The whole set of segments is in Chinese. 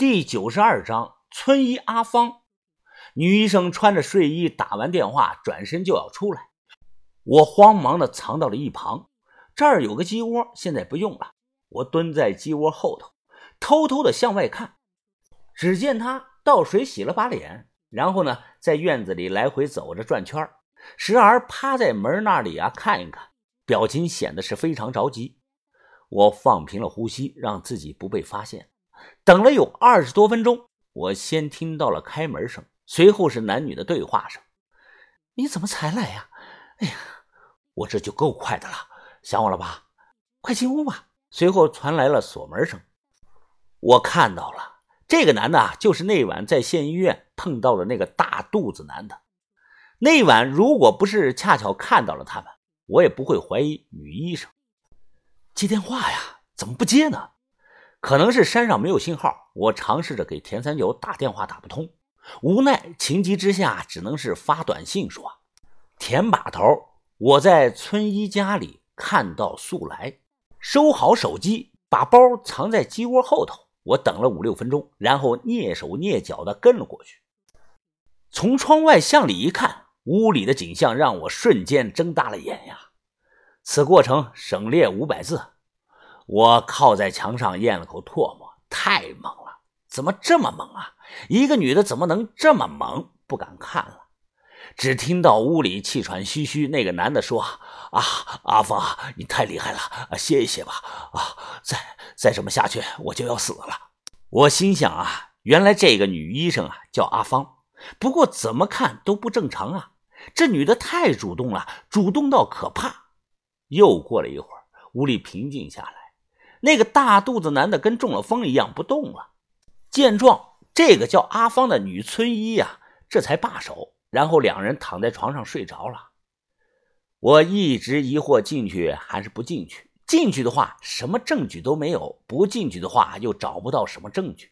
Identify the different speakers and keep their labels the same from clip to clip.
Speaker 1: 第九十二章村医阿芳。女医生穿着睡衣打完电话，转身就要出来，我慌忙的藏到了一旁。这儿有个鸡窝，现在不用了。我蹲在鸡窝后头，偷偷的向外看。只见她倒水洗了把脸，然后呢，在院子里来回走着转圈时而趴在门那里啊看一看，表情显得是非常着急。我放平了呼吸，让自己不被发现。等了有二十多分钟，我先听到了开门声，随后是男女的对话声：“你怎么才来呀？哎呀，我这就够快的了，想我了吧？快进屋吧。”随后传来了锁门声。我看到了，这个男的就是那晚在县医院碰到了那个大肚子男的。那晚如果不是恰巧看到了他们，我也不会怀疑女医生。接电话呀，怎么不接呢？可能是山上没有信号。我尝试着给田三九打电话，打不通。无奈情急之下，只能是发短信说：“田把头，我在村医家里看到素来，收好手机，把包藏在鸡窝后头。”我等了五六分钟，然后蹑手蹑脚的跟了过去。从窗外向里一看，屋里的景象让我瞬间睁大了眼呀！此过程省略五百字。我靠在墙上咽了口唾沫，太猛了！怎么这么猛啊？一个女的怎么能这么猛？不敢看了。只听到屋里气喘吁吁，那个男的说：“啊，阿芳，你太厉害了，歇一歇吧。啊，再再这么下去，我就要死了。”我心想啊，原来这个女医生啊叫阿芳，不过怎么看都不正常啊！这女的太主动了，主动到可怕。又过了一会儿，屋里平静下来。那个大肚子男的跟中了风一样不动了。见状，这个叫阿芳的女村医呀，这才罢手。然后两人躺在床上睡着了。我一直疑惑进去还是不进去。进去的话，什么证据都没有；不进去的话，又找不到什么证据。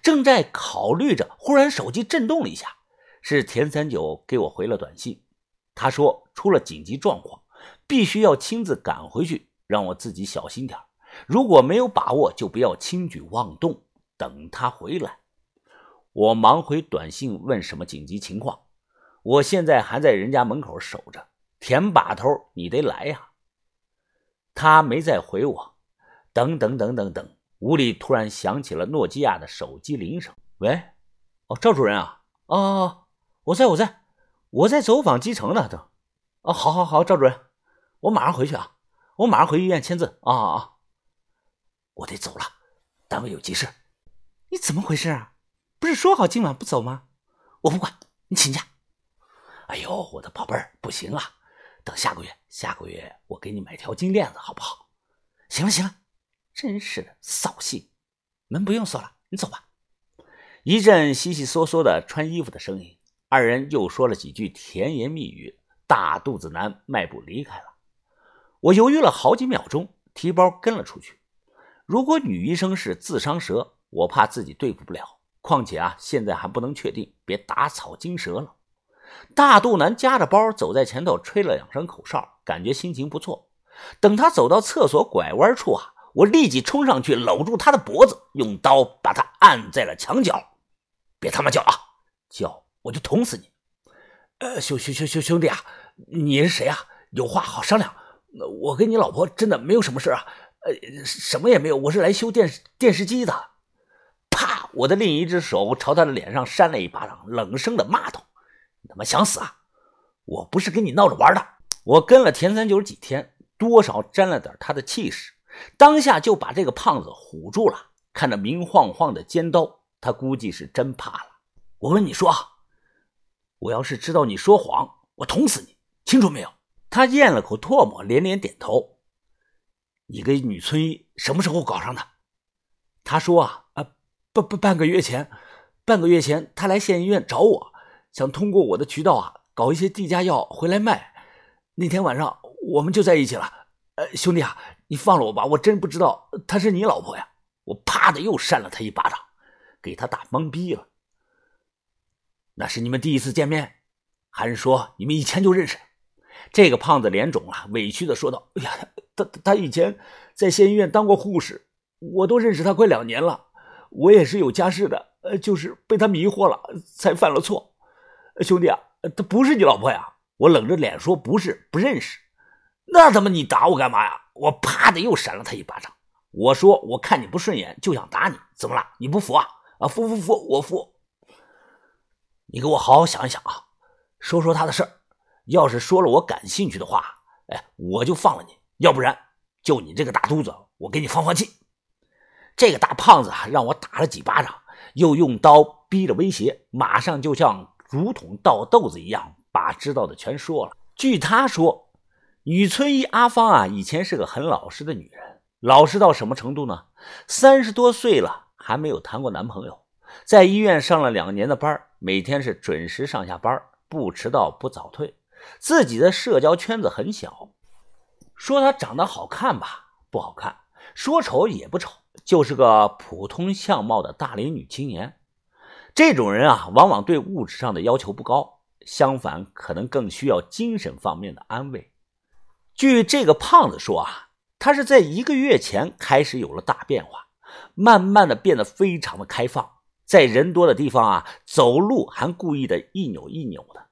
Speaker 1: 正在考虑着，忽然手机震动了一下，是田三九给我回了短信。他说出了紧急状况，必须要亲自赶回去，让我自己小心点如果没有把握，就不要轻举妄动。等他回来，我忙回短信问什么紧急情况。我现在还在人家门口守着。田把头，你得来呀！他没再回我。等等等等等，屋里突然响起了诺基亚的手机铃声。喂，哦，赵主任啊，哦，我在我在，我在走访基层呢。都，哦，好好好，赵主任，我马上回去啊，我马上回医院签字啊啊！我得走了，单位有急事。你怎么回事啊？不是说好今晚不走吗？我不管，你请假。哎呦，我的宝贝儿，不行啊！等下个月，下个月我给你买条金链子，好不好？行了行了，真是的，扫兴。门不用锁了，你走吧。一阵悉悉嗦嗦的穿衣服的声音，二人又说了几句甜言蜜语。大肚子男迈步离开了。我犹豫了好几秒钟，提包跟了出去。如果女医生是自伤蛇，我怕自己对付不了。况且啊，现在还不能确定，别打草惊蛇了。大肚腩夹着包走在前头，吹了两声口哨，感觉心情不错。等他走到厕所拐弯处啊，我立即冲上去搂住他的脖子，用刀把他按在了墙角。别他妈叫啊！叫我就捅死你！呃，兄兄兄兄兄弟啊，你是谁啊？有话好商量。我跟你老婆真的没有什么事啊，呃，什么也没有。我是来修电视电视机的。啪！我的另一只手朝他的脸上扇了一巴掌，冷声的骂道。你他妈想死啊！我不是跟你闹着玩的。我跟了田三九几天，多少沾了点他的气势，当下就把这个胖子唬住了。看着明晃晃的尖刀，他估计是真怕了。我问你说，我要是知道你说谎，我捅死你，清楚没有？他咽了口唾沫，连连点头。你跟女村医什么时候搞上的？他说啊，啊，半半半个月前，半个月前他来县医院找我。想通过我的渠道啊，搞一些地价药回来卖。那天晚上我们就在一起了。呃，兄弟啊，你放了我吧，我真不知道她是你老婆呀！我啪的又扇了他一巴掌，给他打懵逼了。那是你们第一次见面，还是说你们以前就认识？这个胖子脸肿了，委屈的说道：“哎呀，他他以前在县医院当过护士，我都认识他快两年了。我也是有家室的，呃，就是被他迷惑了，才犯了错。兄弟啊，她不是你老婆呀？我冷着脸说不是，不认识。那他妈你打我干嘛呀？我啪的又扇了他一巴掌。我说我看你不顺眼，就想打你，怎么了？你不服啊？啊，服服服，我服。你给我好好想一想啊，说说他的事儿。要是说了我感兴趣的话，哎，我就放了你；要不然，就你这个大肚子，我给你放放气。这个大胖子啊，让我打了几巴掌，又用刀逼着威胁，马上就像竹筒倒豆子一样，把知道的全说了。据他说，女村医阿芳啊，以前是个很老实的女人，老实到什么程度呢？三十多岁了还没有谈过男朋友，在医院上了两年的班，每天是准时上下班，不迟到不早退。自己的社交圈子很小，说她长得好看吧，不好看；说丑也不丑，就是个普通相貌的大龄女青年。这种人啊，往往对物质上的要求不高，相反，可能更需要精神方面的安慰。据这个胖子说啊，他是在一个月前开始有了大变化，慢慢的变得非常的开放，在人多的地方啊，走路还故意的一扭一扭的。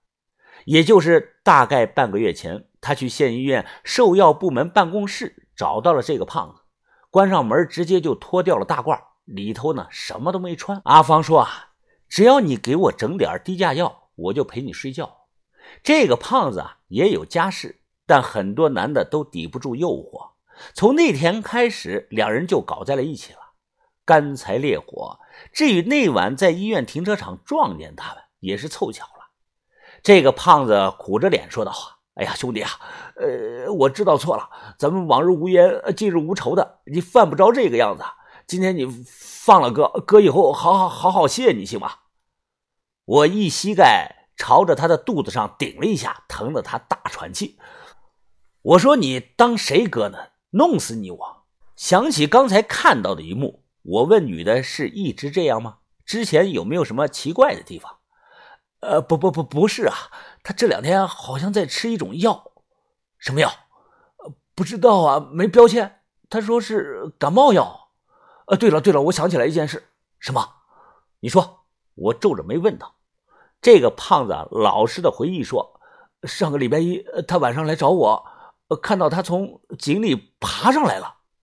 Speaker 1: 也就是大概半个月前，他去县医院售药部门办公室找到了这个胖子，关上门直接就脱掉了大褂，里头呢什么都没穿。阿芳说啊，只要你给我整点低价药，我就陪你睡觉。这个胖子啊也有家室，但很多男的都抵不住诱惑。从那天开始，两人就搞在了一起了，干柴烈火。至于那晚在医院停车场撞见他们，也是凑巧了。这个胖子苦着脸说道：“哎呀，兄弟啊，呃，我知道错了，咱们往日无冤，近日无仇的，你犯不着这个样子。今天你放了哥，哥以后好好好好谢你，行吗？”我一膝盖朝着他的肚子上顶了一下，疼得他大喘气。我说：“你当谁哥呢？弄死你！”我想起刚才看到的一幕，我问女的是一直这样吗？之前有没有什么奇怪的地方？呃，不不不，不是啊，他这两天好像在吃一种药，什么药？不知道啊，没标签。他说是感冒药。呃，对了对了，我想起来一件事，什么？你说。我皱着眉问道。这个胖子老实的回忆说，上个礼拜一，他晚上来找我，看到他从井里爬上来了。